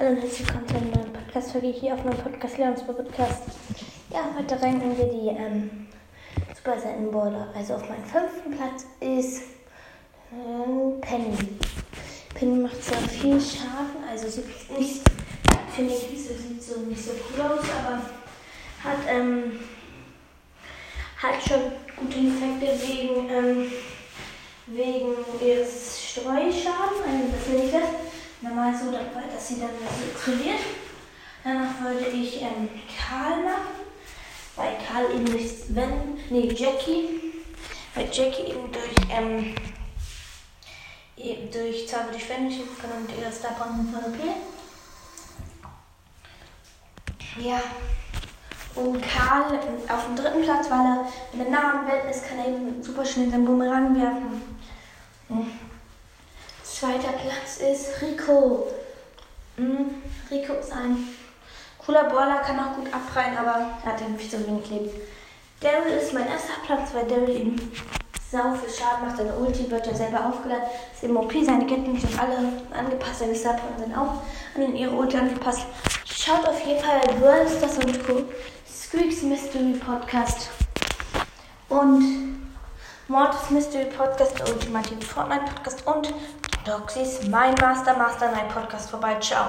Hallo und herzlich willkommen zu einer neuen Podcast-Folge hier auf meinem Podcast Leonsburg Podcast. Ja, heute ranken wir die ähm, Super Saiyan Border. Also auf meinem fünften Platz ist ähm, Penny. Penny macht zwar viel Schaden, also sieht nicht, finde ich, sieht so nicht so cool aus, aber hat, ähm, hat schon gute Effekte wegen, ähm, wegen ihres Streuschadens. Also das nenne ich das normal so, dass sie dann so explodiert. Danach würde ich ähm, Karl machen, weil Karl eben durch Sven, nee, Jackie, weil Jackie eben durch, ähm, eben durch Zauber durch Sven schießen kann und ihre Starpointen von OP. Ja. Und Karl auf dem dritten Platz, weil er in der nahen Welt ist, kann er eben super schnell seinen Bumerang werfen. Hm. Zweiter Platz ist Rico. Mhm. Rico ist ein cooler Baller, kann auch gut abprallen, aber er hat eben viel zu wenig Leben. Daryl ist mein erster Platz, weil Daryl eben sau viel Schaden macht. Seine Ulti wird ja selber aufgeladen. Ist im seine Ketten sind alle angepasst, seine Starpoints sind auch an ihre Ulti angepasst. Schaut auf jeden Fall World Stars und Co. Squeaks Mystery Podcast. Und Mortis Mystery Podcast, der ultimative Fortnite Podcast und Doxys Mein Master Master Night Podcast vorbei. Ciao.